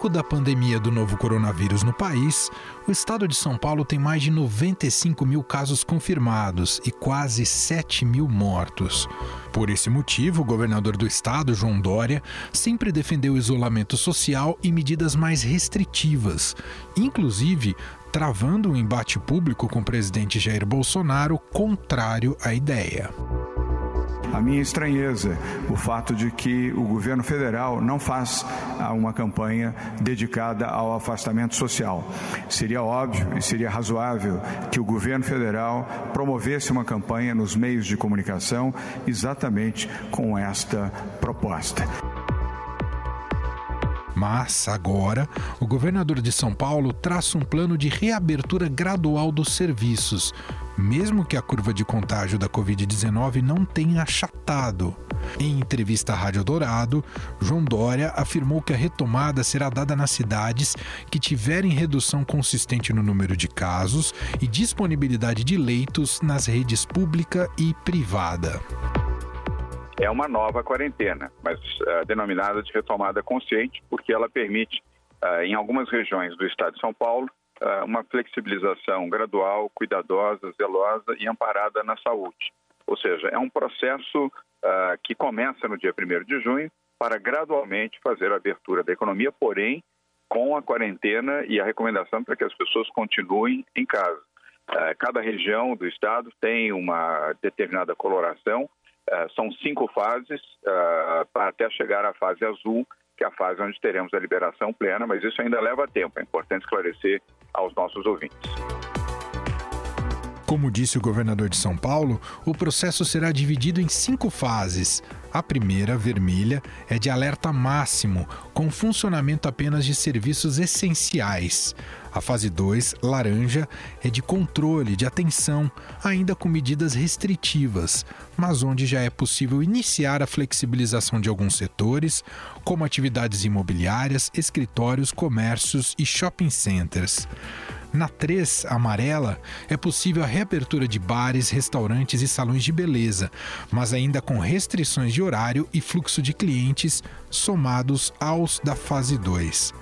pico da pandemia do novo coronavírus no país, o estado de São Paulo tem mais de 95 mil casos confirmados e quase 7 mil mortos. Por esse motivo, o governador do estado, João Dória, sempre defendeu isolamento social e medidas mais restritivas, inclusive travando um embate público com o presidente Jair Bolsonaro contrário à ideia a minha estranheza o fato de que o governo federal não faz ah, uma campanha dedicada ao afastamento social. Seria óbvio e seria razoável que o governo federal promovesse uma campanha nos meios de comunicação exatamente com esta proposta. Mas, agora, o governador de São Paulo traça um plano de reabertura gradual dos serviços, mesmo que a curva de contágio da Covid-19 não tenha achatado. Em entrevista à Rádio Dourado, João Dória afirmou que a retomada será dada nas cidades que tiverem redução consistente no número de casos e disponibilidade de leitos nas redes pública e privada é uma nova quarentena, mas uh, denominada de retomada consciente, porque ela permite, uh, em algumas regiões do estado de São Paulo, uh, uma flexibilização gradual, cuidadosa, zelosa e amparada na saúde. Ou seja, é um processo que começa no dia 1 de junho para gradualmente fazer a abertura da economia, porém com a quarentena e a recomendação para que as pessoas continuem em casa. Cada região do estado tem uma determinada coloração são cinco fases para até chegar à fase azul, que é a fase onde teremos a liberação plena, mas isso ainda leva tempo. É importante esclarecer aos nossos ouvintes. Como disse o governador de São Paulo, o processo será dividido em cinco fases. A primeira, vermelha, é de alerta máximo, com funcionamento apenas de serviços essenciais. A fase 2, laranja, é de controle, de atenção, ainda com medidas restritivas, mas onde já é possível iniciar a flexibilização de alguns setores, como atividades imobiliárias, escritórios, comércios e shopping centers. Na 3, amarela, é possível a reabertura de bares, restaurantes e salões de beleza, mas ainda com restrições de horário e fluxo de clientes somados aos da fase 2.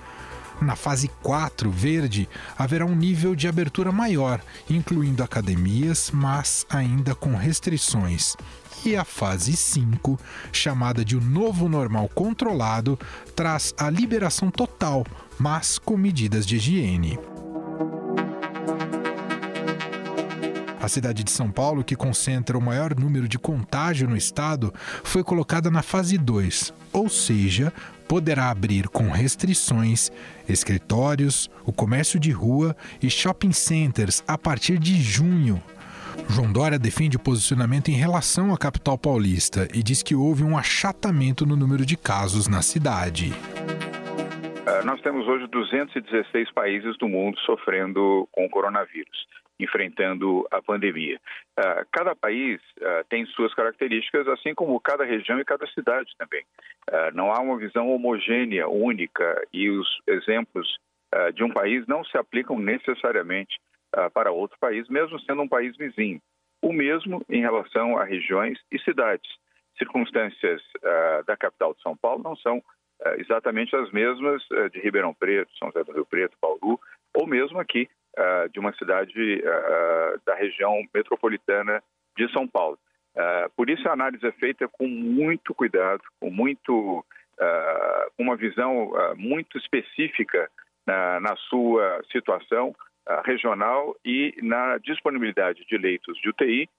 Na fase 4, verde, haverá um nível de abertura maior, incluindo academias, mas ainda com restrições. E a fase 5, chamada de o novo normal controlado, traz a liberação total, mas com medidas de higiene. A cidade de São Paulo, que concentra o maior número de contágio no estado, foi colocada na fase 2, ou seja, poderá abrir com restrições escritórios, o comércio de rua e shopping centers a partir de junho. João Dória defende o posicionamento em relação à capital paulista e diz que houve um achatamento no número de casos na cidade. Uh, nós temos hoje 216 países do mundo sofrendo com o coronavírus enfrentando a pandemia. Uh, cada país uh, tem suas características, assim como cada região e cada cidade também. Uh, não há uma visão homogênea, única, e os exemplos de um país não se aplicam necessariamente para outro país, mesmo sendo um país vizinho. O mesmo em relação a regiões e cidades. Circunstâncias da capital de São Paulo não são exatamente as mesmas de Ribeirão Preto, São José do Rio Preto, Bauru, ou mesmo aqui uh, de uma cidade uh, da região metropolitana de São Paulo. Por isso a análise é feita com muito cuidado, com muito uma visão muito específica na, na sua situação regional e na disponibilidade de leitos de UTI,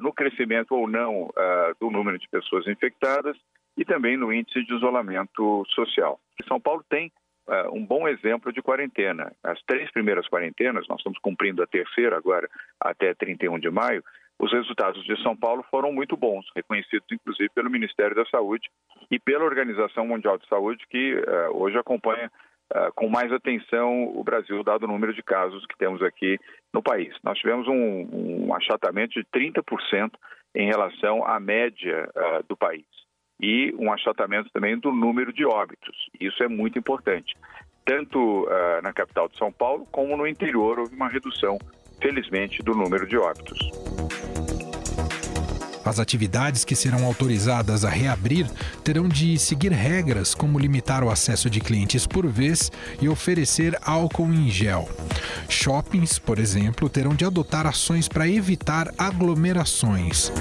no crescimento ou não do número de pessoas infectadas e também no índice de isolamento social. São Paulo tem uh, um bom exemplo de quarentena. As três primeiras quarentenas, nós estamos cumprindo a terceira agora, até 31 de maio, os resultados de São Paulo foram muito bons, reconhecidos inclusive pelo Ministério da Saúde e pela Organização Mundial de Saúde, que uh, hoje acompanha uh, com mais atenção o Brasil, dado o número de casos que temos aqui no país. Nós tivemos um, um achatamento de 30% em relação à média uh, do país e um achatamento também do número de óbitos. Isso é muito importante. Tanto uh, na capital de São Paulo como no interior houve uma redução, felizmente, do número de óbitos. As atividades que serão autorizadas a reabrir terão de seguir regras como limitar o acesso de clientes por vez e oferecer álcool em gel. Shoppings, por exemplo, terão de adotar ações para evitar aglomerações.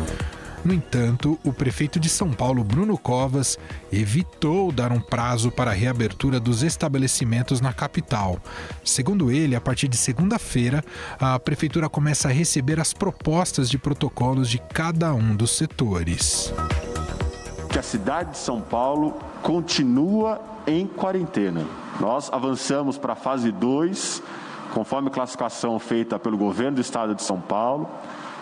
No entanto, o prefeito de São Paulo, Bruno Covas, evitou dar um prazo para a reabertura dos estabelecimentos na capital. Segundo ele, a partir de segunda-feira, a prefeitura começa a receber as propostas de protocolos de cada um dos setores. Que a cidade de São Paulo continua em quarentena. Nós avançamos para a fase 2, conforme classificação feita pelo governo do estado de São Paulo,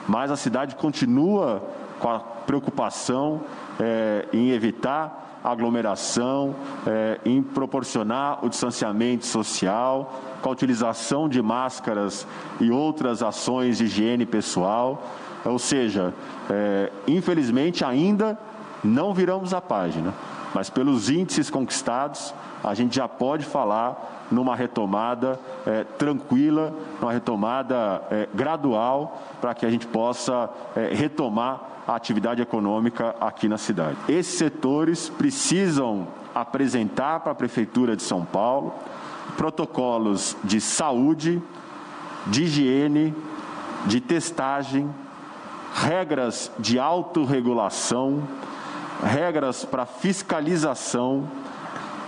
mas a cidade continua com a preocupação é, em evitar aglomeração, é, em proporcionar o distanciamento social, com a utilização de máscaras e outras ações de higiene pessoal. Ou seja, é, infelizmente ainda não viramos a página, mas pelos índices conquistados, a gente já pode falar numa retomada é, tranquila, numa retomada é, gradual, para que a gente possa é, retomar a atividade econômica aqui na cidade. Esses setores precisam apresentar para a Prefeitura de São Paulo protocolos de saúde, de higiene, de testagem, regras de autorregulação, regras para fiscalização,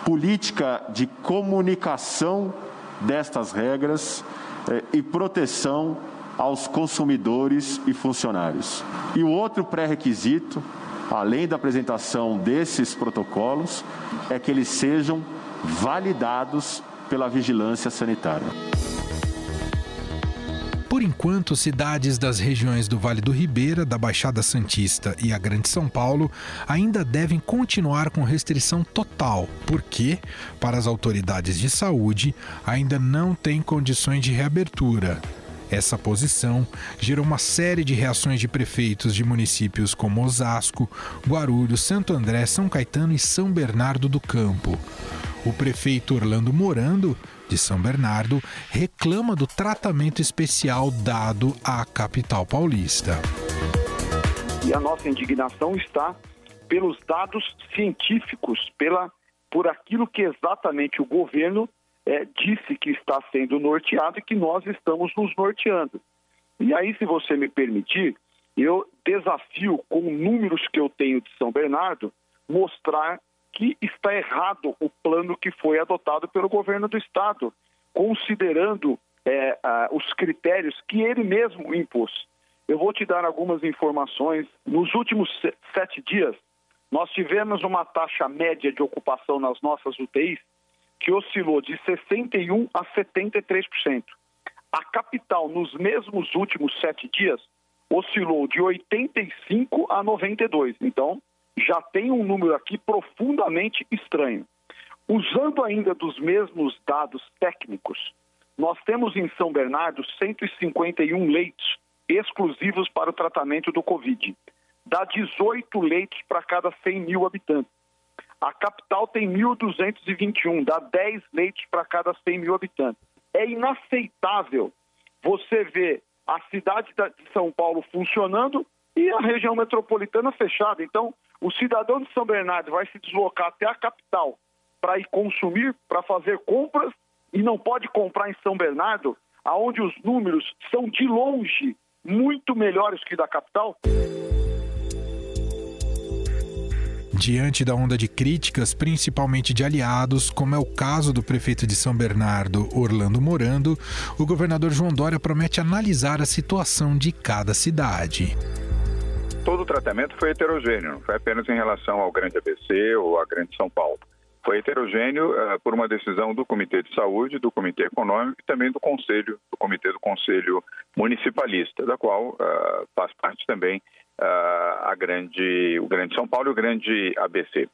política de comunicação destas regras eh, e proteção aos consumidores e funcionários. E o outro pré-requisito, além da apresentação desses protocolos, é que eles sejam validados pela vigilância sanitária. Por enquanto, cidades das regiões do Vale do Ribeira, da Baixada Santista e a Grande São Paulo ainda devem continuar com restrição total, porque, para as autoridades de saúde, ainda não têm condições de reabertura. Essa posição gerou uma série de reações de prefeitos de municípios como Osasco, Guarulhos, Santo André, São Caetano e São Bernardo do Campo. O prefeito Orlando Morando, de São Bernardo, reclama do tratamento especial dado à capital paulista. E a nossa indignação está pelos dados científicos, pela, por aquilo que exatamente o governo é, disse que está sendo norteado e que nós estamos nos norteando. E aí, se você me permitir, eu desafio, com números que eu tenho de São Bernardo, mostrar que está errado o plano que foi adotado pelo governo do Estado, considerando é, os critérios que ele mesmo impôs. Eu vou te dar algumas informações. Nos últimos sete dias, nós tivemos uma taxa média de ocupação nas nossas UTIs que oscilou de 61% a 73%. A capital, nos mesmos últimos sete dias, oscilou de 85% a 92%. Então, já tem um número aqui profundamente estranho. Usando ainda dos mesmos dados técnicos, nós temos em São Bernardo 151 leitos exclusivos para o tratamento do Covid. Dá 18 leitos para cada 100 mil habitantes. A capital tem 1.221, dá 10 leitos para cada 100 mil habitantes. É inaceitável você ver a cidade de São Paulo funcionando e a região metropolitana fechada. Então, o cidadão de São Bernardo vai se deslocar até a capital para ir consumir, para fazer compras, e não pode comprar em São Bernardo, aonde os números são de longe muito melhores que da capital. Diante da onda de críticas, principalmente de aliados, como é o caso do prefeito de São Bernardo, Orlando Morando, o governador João Dória promete analisar a situação de cada cidade. Todo o tratamento foi heterogêneo, não foi apenas em relação ao Grande ABC ou à Grande São Paulo. Foi heterogêneo uh, por uma decisão do Comitê de Saúde, do Comitê Econômico e também do Conselho, do Comitê do Conselho Municipalista, da qual uh, faz parte também uh, a grande, o Grande São Paulo e o Grande ABC.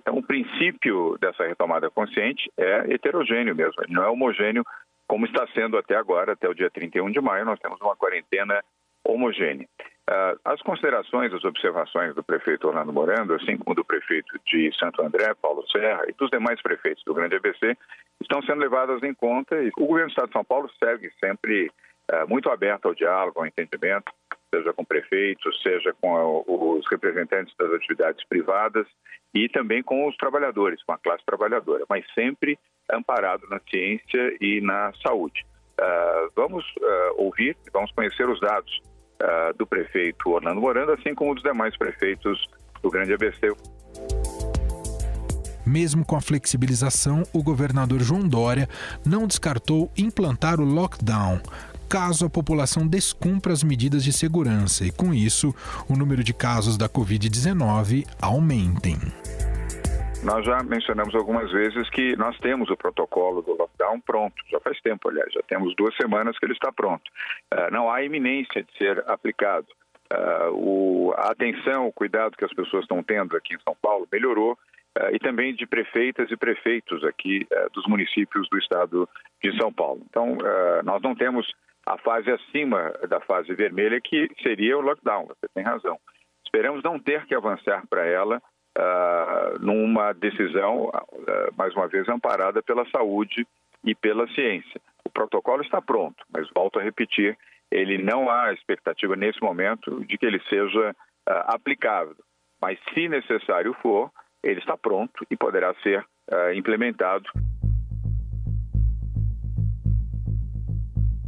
Então, o princípio dessa retomada consciente é heterogêneo mesmo, não é homogêneo como está sendo até agora, até o dia 31 de maio, nós temos uma quarentena homogênea. Uh, as considerações, as observações do prefeito Orlando Morando, assim como do prefeito de Santo André, Paulo Serra, e dos demais prefeitos do Grande ABC, estão sendo levadas em conta e o governo do Estado de São Paulo segue sempre uh, muito aberto ao diálogo, ao entendimento, seja com prefeitos, seja com os representantes das atividades privadas e também com os trabalhadores, com a classe trabalhadora, mas sempre amparado na ciência e na saúde. Uh, vamos ouvir, vamos conhecer os dados uh, do prefeito Orlando Morando, assim como dos demais prefeitos do Grande ABC. Mesmo com a flexibilização, o governador João Dória não descartou implantar o lockdown, caso a população descumpra as medidas de segurança e, com isso, o número de casos da Covid-19 aumentem. Nós já mencionamos algumas vezes que nós temos o protocolo do lockdown pronto, já faz tempo, aliás, já temos duas semanas que ele está pronto. Uh, não há iminência de ser aplicado. O, a atenção, o cuidado que as pessoas estão tendo aqui em São Paulo melhorou uh, e também de prefeitas e prefeitos aqui dos municípios do estado de São Paulo. Então, nós não temos a fase acima da fase vermelha, que seria o lockdown, você tem razão. Esperamos não ter que avançar para ela uh, numa decisão, uh, mais uma vez, amparada pela saúde e pela ciência. O protocolo está pronto, mas volto a repetir, ele não há expectativa nesse momento de que ele seja uh, aplicável. Mas, se necessário for, ele está pronto e poderá ser implementado.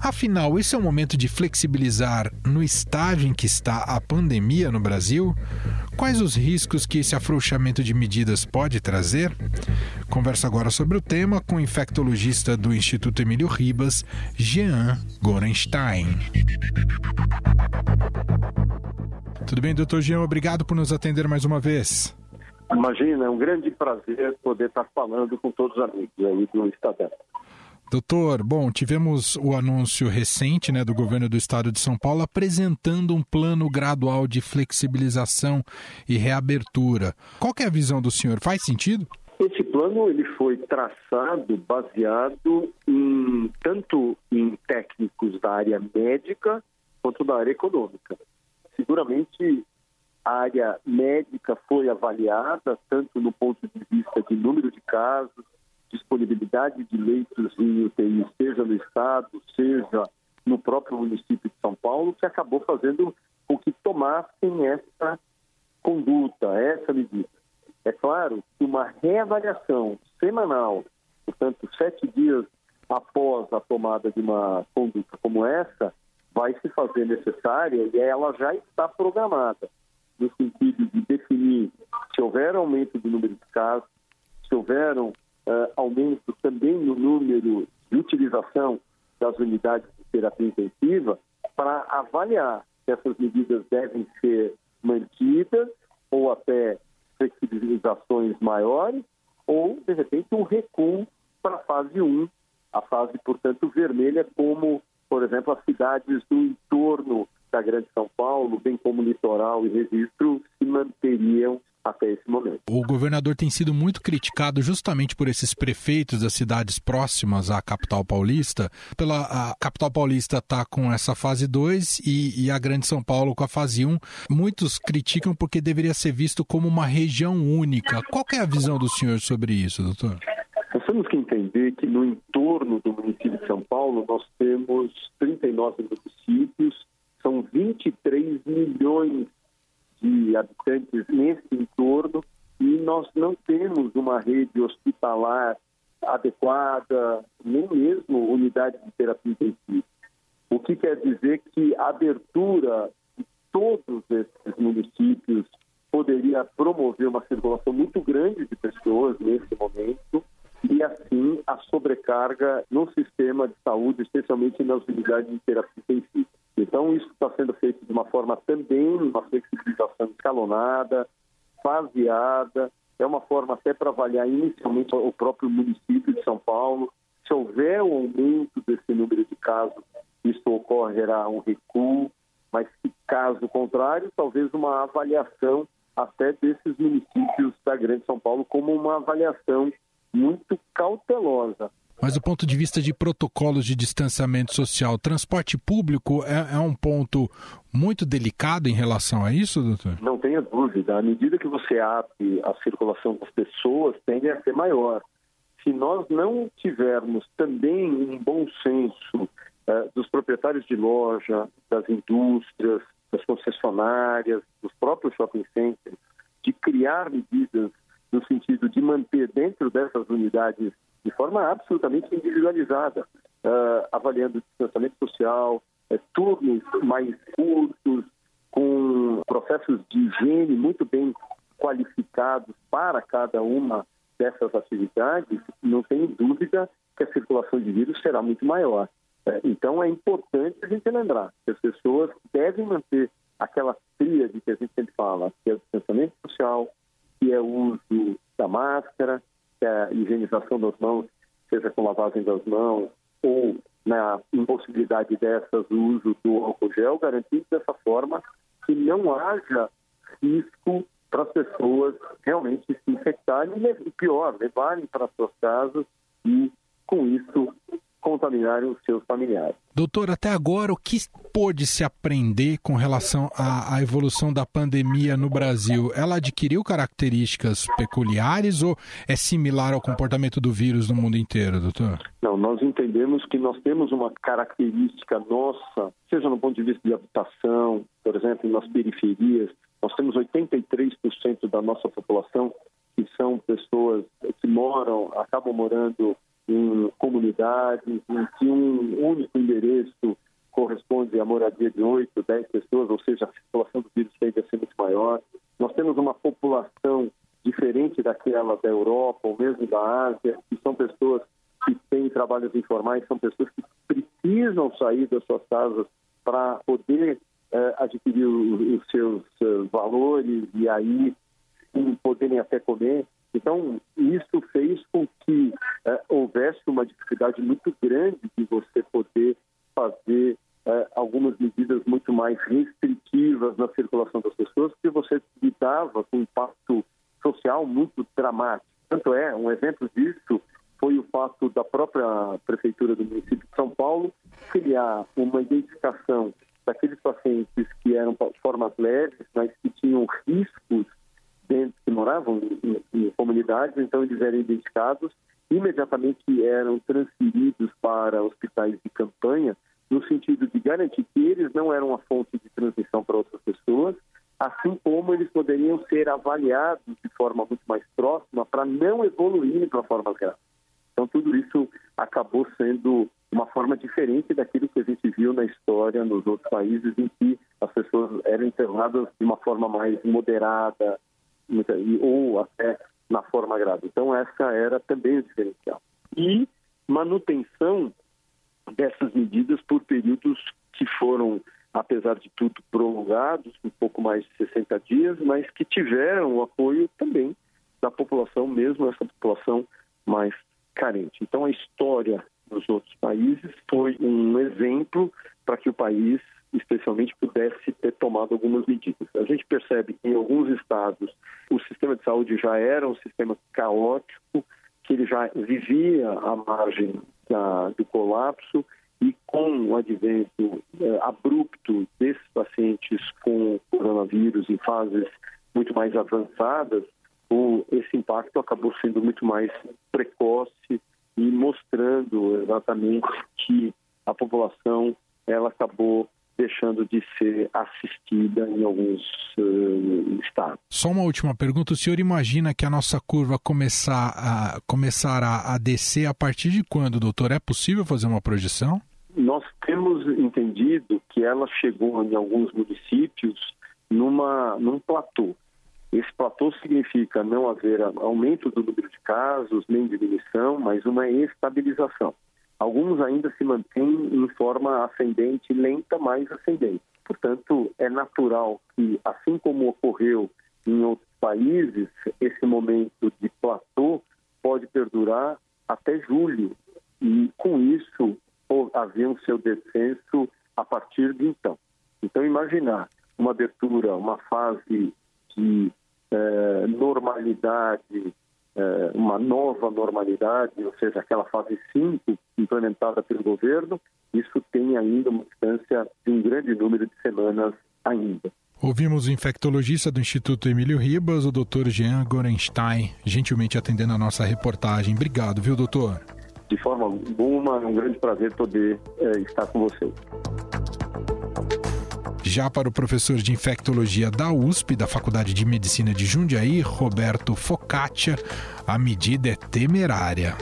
Afinal, esse é o momento de flexibilizar no estágio em que está a pandemia no Brasil? Quais os riscos que esse afrouxamento de medidas pode trazer? Converso agora sobre o tema com o infectologista do Instituto Emílio Ribas, Jean Gorenstein. Tudo bem, doutor Jean? Obrigado por nos atender mais uma vez. Imagina, é um grande prazer poder estar falando com todos os amigos aí do Estadão. Doutor, bom, tivemos o anúncio recente né, do governo do estado de São Paulo apresentando um plano gradual de flexibilização e reabertura. Qual é a visão do senhor? Faz sentido? Esse plano ele foi traçado baseado em, tanto em técnicos da área médica quanto da área econômica. Seguramente a área médica foi avaliada tanto no ponto de vista de número de casos, disponibilidade de leitos em UTI, seja no Estado, seja no próprio município de São Paulo, que acabou fazendo com que tomassem essa conduta, essa medida. É claro que uma reavaliação semanal, portanto, sete dias após a tomada de uma conduta como essa, vai se fazer necessária e ela já está programada, no sentido de definir se houver aumento do número de casos, se houveram uh, aumento também no número de utilização das unidades de terapia intensiva para avaliar se essas medidas devem ser mantidas ou até flexibilizações maiores ou, de repente, um recuo para a fase 1, a fase, portanto, vermelha, como, por exemplo, as cidades do entorno da Grande São Paulo, bem como litoral e registro, se manteriam até esse momento. O governador tem sido muito criticado justamente por esses prefeitos das cidades próximas à capital paulista. Pela a capital paulista está com essa fase 2 e, e, a Grande São Paulo com a fase 1. Um. Muitos criticam porque deveria ser visto como uma região única. Qual é a visão do senhor sobre isso, doutor? Nós temos que entender que no entorno do município de São Paulo nós temos 39 municípios, são 23 milhões habitantes nesse entorno e nós não temos uma rede hospitalar adequada, nem mesmo unidade de terapia intensiva. O que quer dizer que a abertura de todos esses municípios poderia promover uma circulação muito grande de pessoas nesse momento e, assim, a sobrecarga no sistema de saúde, especialmente nas unidades de terapia intensiva. Então, isso está sendo feito de uma forma também, uma escalonada, faseada, é uma forma até para avaliar inicialmente o próprio município de São Paulo. Se houver um aumento desse número de casos, isso ocorrerá um recuo, mas caso contrário, talvez uma avaliação até desses municípios da Grande São Paulo como uma avaliação muito cautelosa mas do ponto de vista de protocolos de distanciamento social, transporte público é, é, um ponto muito delicado em relação a isso, doutor? Não tenha dúvida. À medida que você abre a circulação das pessoas, tende a ser maior. Se nós não tivermos também um bom senso eh, dos proprietários de loja, das indústrias, das concessionárias, dos próprios shopping centers, de criar medidas no sentido de manter dentro dessas unidades de forma absolutamente individualizada, uh, avaliando distanciamento social, uh, turnos mais curtos, com processos de higiene muito bem qualificados para cada uma dessas atividades, não tem dúvida que a circulação de vírus será muito maior. É, então é importante a gente lembrar que as pessoas devem manter aquela tríade que a gente sempre fala, que é o distanciamento social, que é o uso da máscara, que a higienização das mãos, seja com lavagem das mãos ou na impossibilidade dessas o uso do álcool gel, garantindo dessa forma que não haja risco para as pessoas realmente se infectarem e, pior, levarem para suas casas e, com isso, contaminarem os seus familiares. Doutor, até agora, o que pôde se aprender com relação à, à, evolução da pandemia no Brasil? Ela adquiriu características peculiares ou é similar ao comportamento do vírus no mundo inteiro, doutor? Não, nós entendemos que nós temos uma característica nossa, seja no ponto de vista de habitação, por exemplo, nas periferias, nós temos 83% da nossa população que são pessoas que moram, acabam morando em comunidades em que um único endereço corresponde à moradia de 8, 10 pessoas, ou seja, a circulação do vírus tende a ser muito maior. Nós temos uma população diferente daquela da Europa ou mesmo da Ásia, que são pessoas que têm trabalhos informais, são pessoas que precisam sair das suas casas para poder eh, adquirir os seus uh, valores e aí poderem até comer. Então, isso fez com que eh, houvesse uma dificuldade muito grande de você poder fazer eh, algumas medidas muito mais restritivas na circulação das pessoas, porque você lidava com um impacto social muito dramático. Tanto é, um exemplo disso foi o fato da própria Prefeitura do município de São Paulo criar uma identificação daqueles pacientes que eram formas leves, mas que tinham riscos dentro, que moravam em, em comunidades, então eles eram identificados, imediatamente eram transferidos para hospitais de campanha, no sentido de garantir que eles não eram uma fonte de transmissão para outras pessoas, assim como eles poderiam ser avaliados de forma muito mais próxima para não evoluírem para formas graves. Então, tudo isso acabou sendo uma forma diferente daquilo que a gente viu na história nos outros países, em que as pessoas eram internadas de uma forma mais moderada, ou até na forma grave. Então, essa era também o diferencial. E manutenção dessas medidas por períodos que foram, apesar de tudo, prolongados, um pouco mais de 60 dias, mas que tiveram o apoio também da população, mesmo essa população mais carente. Então, a história dos outros países foi um exemplo para que o país especialmente pudesse ter tomado algumas medidas. A gente percebe que em alguns estados o sistema de saúde já era um sistema caótico, que ele já vivia à margem da, do colapso e com o advento eh, abrupto desses pacientes com coronavírus em fases muito mais avançadas, o, esse impacto acabou sendo muito mais precoce e mostrando exatamente que a população ela acabou deixando de ser assistida em alguns uh, estados. Só uma última pergunta: o senhor imagina que a nossa curva começar a, começará a descer a partir de quando, doutor? É possível fazer uma projeção? Nós temos entendido que ela chegou em alguns municípios numa, num platô. Esse platô significa não haver aumento do número de casos, nem diminuição, mas uma estabilização. Alguns ainda se mantêm em forma ascendente, lenta, mas ascendente. Portanto, é natural que, assim como ocorreu em outros países, esse momento de platô pode perdurar até julho. E, com isso, haver um seu descenso a partir de então. Então, imaginar uma abertura, uma fase de eh, normalidade uma nova normalidade, ou seja, aquela fase 5 implementada pelo governo, isso tem ainda uma distância de um grande número de semanas ainda. Ouvimos o infectologista do Instituto Emílio Ribas, o Dr. Jean Gorenstein, gentilmente atendendo a nossa reportagem. Obrigado, viu, doutor? De forma alguma, é um grande prazer poder é, estar com você. Já para o professor de infectologia da USP, da Faculdade de Medicina de Jundiaí, Roberto Focaccia, a medida é temerária.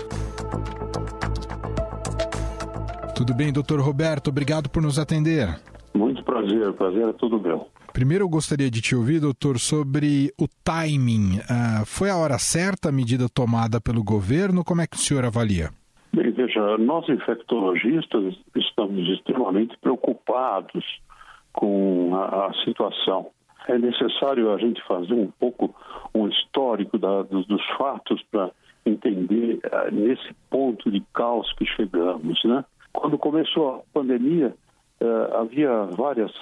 Tudo bem, doutor Roberto? Obrigado por nos atender. Muito prazer, prazer é tudo meu. Primeiro eu gostaria de te ouvir, doutor, sobre o timing. Uh, foi a hora certa a medida tomada pelo governo? Como é que o senhor avalia? Bem, veja, nós infectologistas estamos extremamente preocupados com a, a situação. É necessário a gente fazer um pouco um histórico da, dos, dos, fatos para entender uh, nesse ponto de caos que chegamos, né? Quando começou a pandemia, uh, havia várias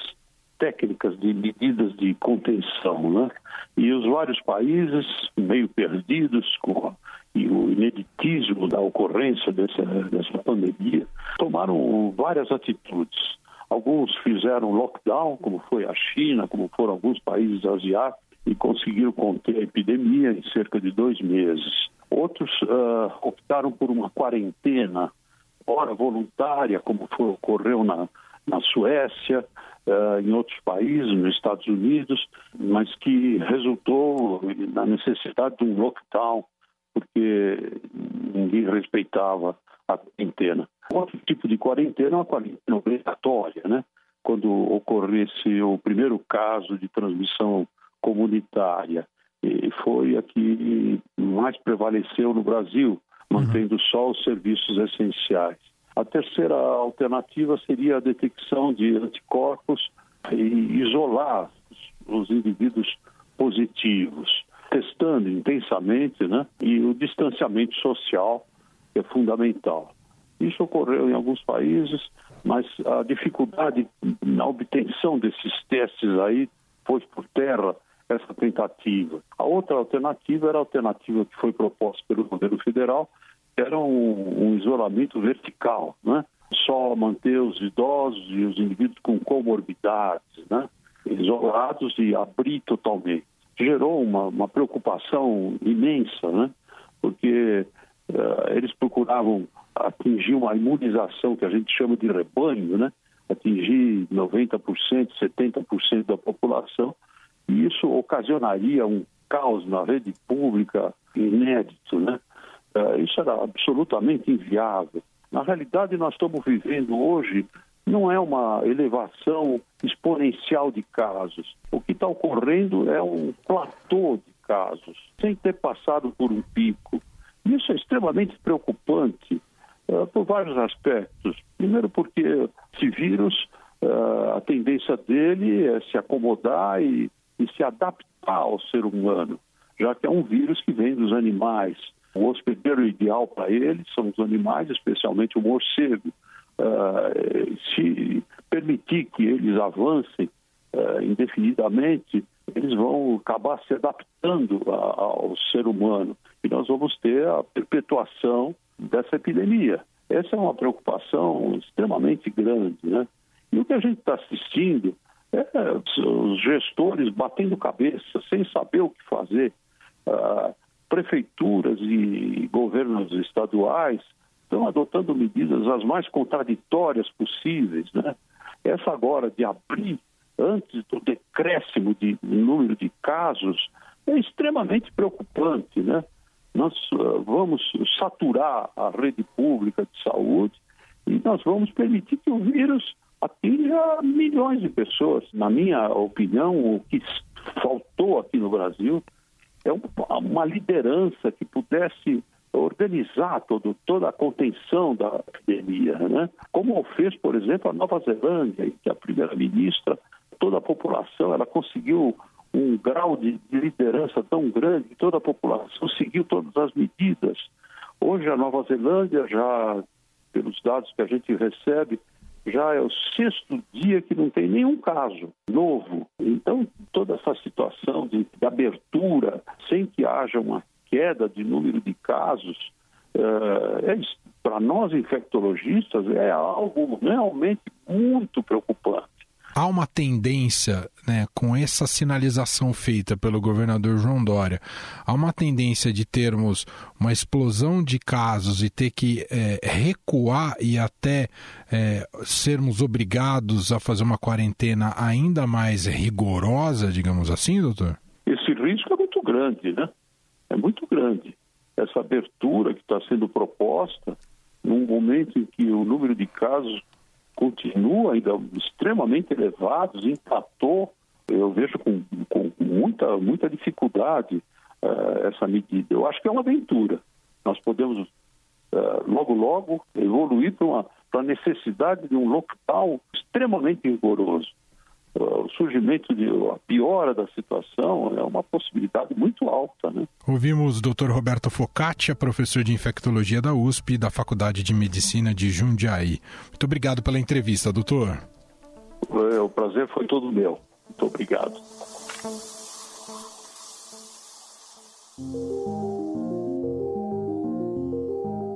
técnicas de medidas de contenção, né? E os vários países, meio perdidos com e o ineditismo da ocorrência dessa, dessa pandemia, tomaram várias atitudes. Alguns fizeram lockdown, como foi a China, como foram alguns países asiáticos, e conseguiram conter a epidemia em cerca de dois meses. Outros uh, optaram por uma quarentena, ora voluntária, como foi, ocorreu na, na Suécia, uh, em outros países, nos Estados Unidos, mas que resultou na necessidade de um lockdown, porque ninguém respeitava a quarentena. Outro tipo de quarentena é uma quarentena obrigatória, né? Quando ocorresse o primeiro caso de transmissão comunitária. E foi a que mais prevaleceu no Brasil, mantendo só os serviços essenciais. A terceira alternativa seria a detecção de anticorpos e isolar os indivíduos positivos, testando intensamente, né? E o distanciamento social é fundamental. Isso ocorreu em alguns países, mas a dificuldade na obtenção desses testes aí foi por terra essa tentativa. A outra alternativa era a alternativa que foi proposta pelo governo federal, era um, um isolamento vertical, né? Só manter os idosos e os indivíduos com comorbidades, né? Isolados e abrir totalmente. Gerou uma, uma preocupação imensa, né? Porque uh, eles procuravam atingir uma imunização que a gente chama de rebanho, né? Atingir 90%, 70% da população, e isso ocasionaria um caos na rede pública inédito, né? Uh, isso era absolutamente inviável. Na realidade, nós estamos vivendo hoje não é uma elevação exponencial de casos. O que está ocorrendo é um platô de casos, sem ter passado por um pico. Isso é extremamente preocupante uh, por vários aspectos. Primeiro, porque esse vírus, uh, a tendência dele é se acomodar e, e se adaptar ao ser humano, já que é um vírus que vem dos animais. O hospedeiro ideal para ele são os animais, especialmente o morcego. Uh, se permitir que eles avancem indefinidamente, eles vão acabar se adaptando ao ser humano vamos ter a perpetuação dessa epidemia. Essa é uma preocupação extremamente grande, né? E o que a gente está assistindo é os gestores batendo cabeça, sem saber o que fazer. Uh, prefeituras e governos estaduais estão adotando medidas as mais contraditórias possíveis. Né? Essa agora de abrir antes do decréscimo de número de casos é extremamente preocupante. Né? Nós uh, vamos saturar a rede pública de saúde e nós vamos permitir que o vírus atinja milhões de pessoas. Na minha opinião, o que faltou aqui no Brasil é uma liderança que pudesse organizar todo, toda a contenção da epidemia, né? como fez, por exemplo, a Nova Zelândia, em que a primeira-ministra, toda a população, ela conseguiu um grau de, de liderança tão grande que toda a população seguiu todas as medidas. Hoje a Nova Zelândia já, pelos dados que a gente recebe, já é o sexto dia que não tem nenhum caso novo. Então, toda essa situação de, de abertura, sem que haja uma queda de número de casos, uh, é, para nós infectologistas é algo realmente muito preocupante. Há uma tendência, né, com essa sinalização feita pelo governador João Dória, há uma tendência de termos uma explosão de casos e ter que é, recuar e até é, sermos obrigados a fazer uma quarentena ainda mais rigorosa, digamos assim, doutor? Esse risco é muito grande, né? É muito grande. Essa abertura que está sendo proposta, num momento em que o número de casos continua ainda extremamente elevados, empatou, eu vejo com, com muita, muita dificuldade uh, essa medida. Eu acho que é uma aventura. Nós podemos uh, logo, logo evoluir para a necessidade de um lockdown extremamente rigoroso o surgimento de a piora da situação é uma possibilidade muito alta. Né? Ouvimos o Dr. Roberto Focaccia, professor de infectologia da USP e da Faculdade de Medicina de Jundiaí. Muito obrigado pela entrevista, doutor. É, o prazer foi todo meu. Muito obrigado.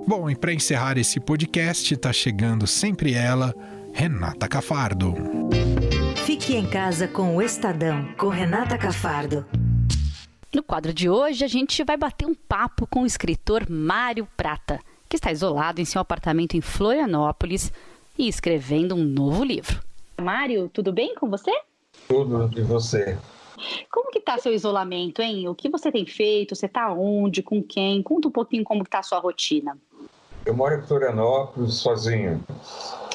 Bom, e para encerrar esse podcast, está chegando sempre ela, Renata Cafardo. Fique em casa com o Estadão, com Renata Cafardo. No quadro de hoje, a gente vai bater um papo com o escritor Mário Prata, que está isolado em seu apartamento em Florianópolis e escrevendo um novo livro. Mário, tudo bem com você? Tudo, e você? Como que está seu isolamento, hein? O que você tem feito? Você está onde? Com quem? Conta um pouquinho como está a sua rotina. Eu moro em Florianópolis sozinho.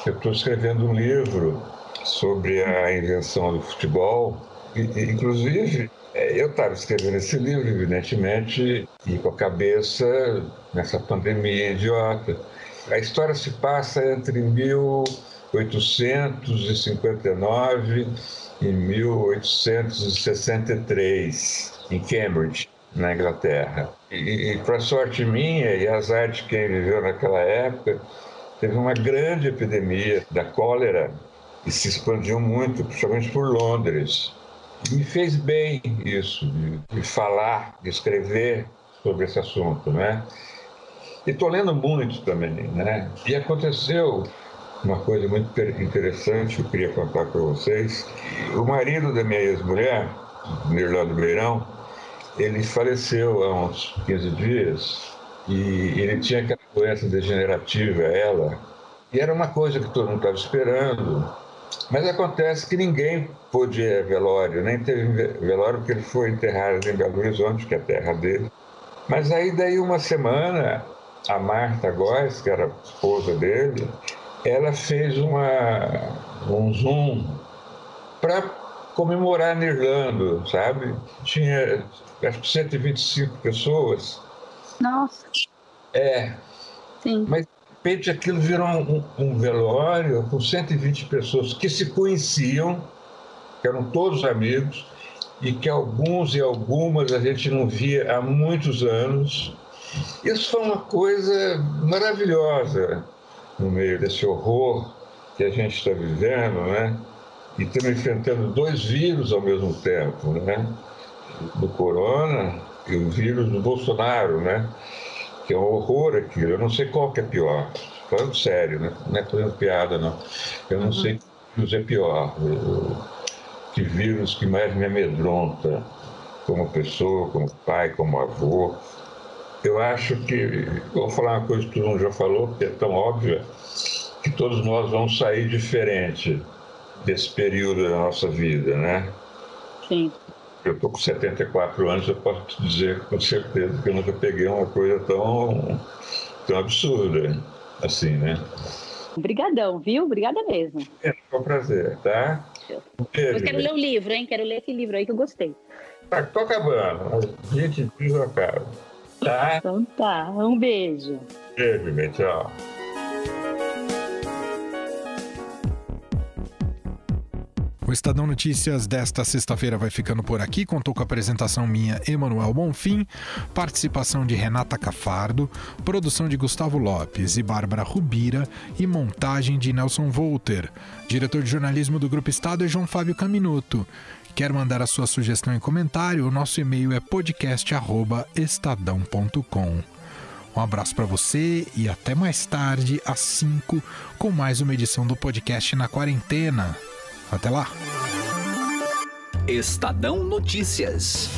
Eu estou escrevendo um livro sobre a invenção do futebol. E, inclusive, é, eu estava escrevendo esse livro, evidentemente, e com a cabeça nessa pandemia idiota. A história se passa entre 1859 e 1863, em Cambridge, na Inglaterra. E, e para sorte minha e azar de quem viveu naquela época, teve uma grande epidemia da cólera e se expandiu muito, principalmente por Londres. Me fez bem isso, de, de falar, de escrever sobre esse assunto, né? E estou lendo muito também, né? E aconteceu uma coisa muito interessante que eu queria contar para vocês. O marido da minha ex-mulher, Mirlando Beirão, ele faleceu há uns 15 dias e ele tinha aquela doença degenerativa, ela, e era uma coisa que todo mundo estava esperando. Mas acontece que ninguém pôde ir a velório, nem teve velório porque ele foi enterrado em Belo Horizonte, que é a terra dele. Mas aí, daí uma semana, a Marta Góes, que era a esposa dele, ela fez uma, um Zoom para comemorar Nirlando, sabe? Tinha, acho que 125 pessoas. Nossa! É. Sim. Mas repente aquilo virou um, um, velório com 120 pessoas que se conheciam, que eram todos amigos, e que alguns e algumas a gente não via há muitos anos. Isso foi uma coisa maravilhosa no meio desse horror que a gente está vivendo, né? E estamos enfrentando dois vírus ao mesmo tempo, né? Do corona e o vírus do Bolsonaro, né? Que é um horror aquilo. Eu não sei qual que é pior. Falando sério, né? não é fazendo piada, não. Eu não uhum. sei que vírus é pior. Que vírus que mais me amedronta como pessoa, como pai, como avô. Eu acho que, vou falar uma coisa que todo mundo já falou, que é tão óbvia, que todos nós vamos sair diferente desse período da nossa vida, né? Sim eu estou com 74 anos, eu posso te dizer com certeza que eu nunca peguei uma coisa tão, tão absurda assim, né? Obrigadão, viu? Obrigada mesmo. É, foi um prazer, tá? Um eu quero ler o livro, hein? Quero ler esse livro aí que eu gostei. Tá, tô acabando. A gente diz acaba. Tá? Então tá. Um beijo. Beijo, tchau. O Estadão Notícias desta sexta-feira vai ficando por aqui. Contou com a apresentação minha, Emanuel Bonfim, participação de Renata Cafardo, produção de Gustavo Lopes e Bárbara Rubira e montagem de Nelson Volter. Diretor de jornalismo do Grupo Estado é João Fábio Caminuto. Quer mandar a sua sugestão e comentário? O nosso e-mail é podcast@estadão.com. Um abraço para você e até mais tarde, às 5, com mais uma edição do podcast na quarentena. Até lá! Estadão Notícias.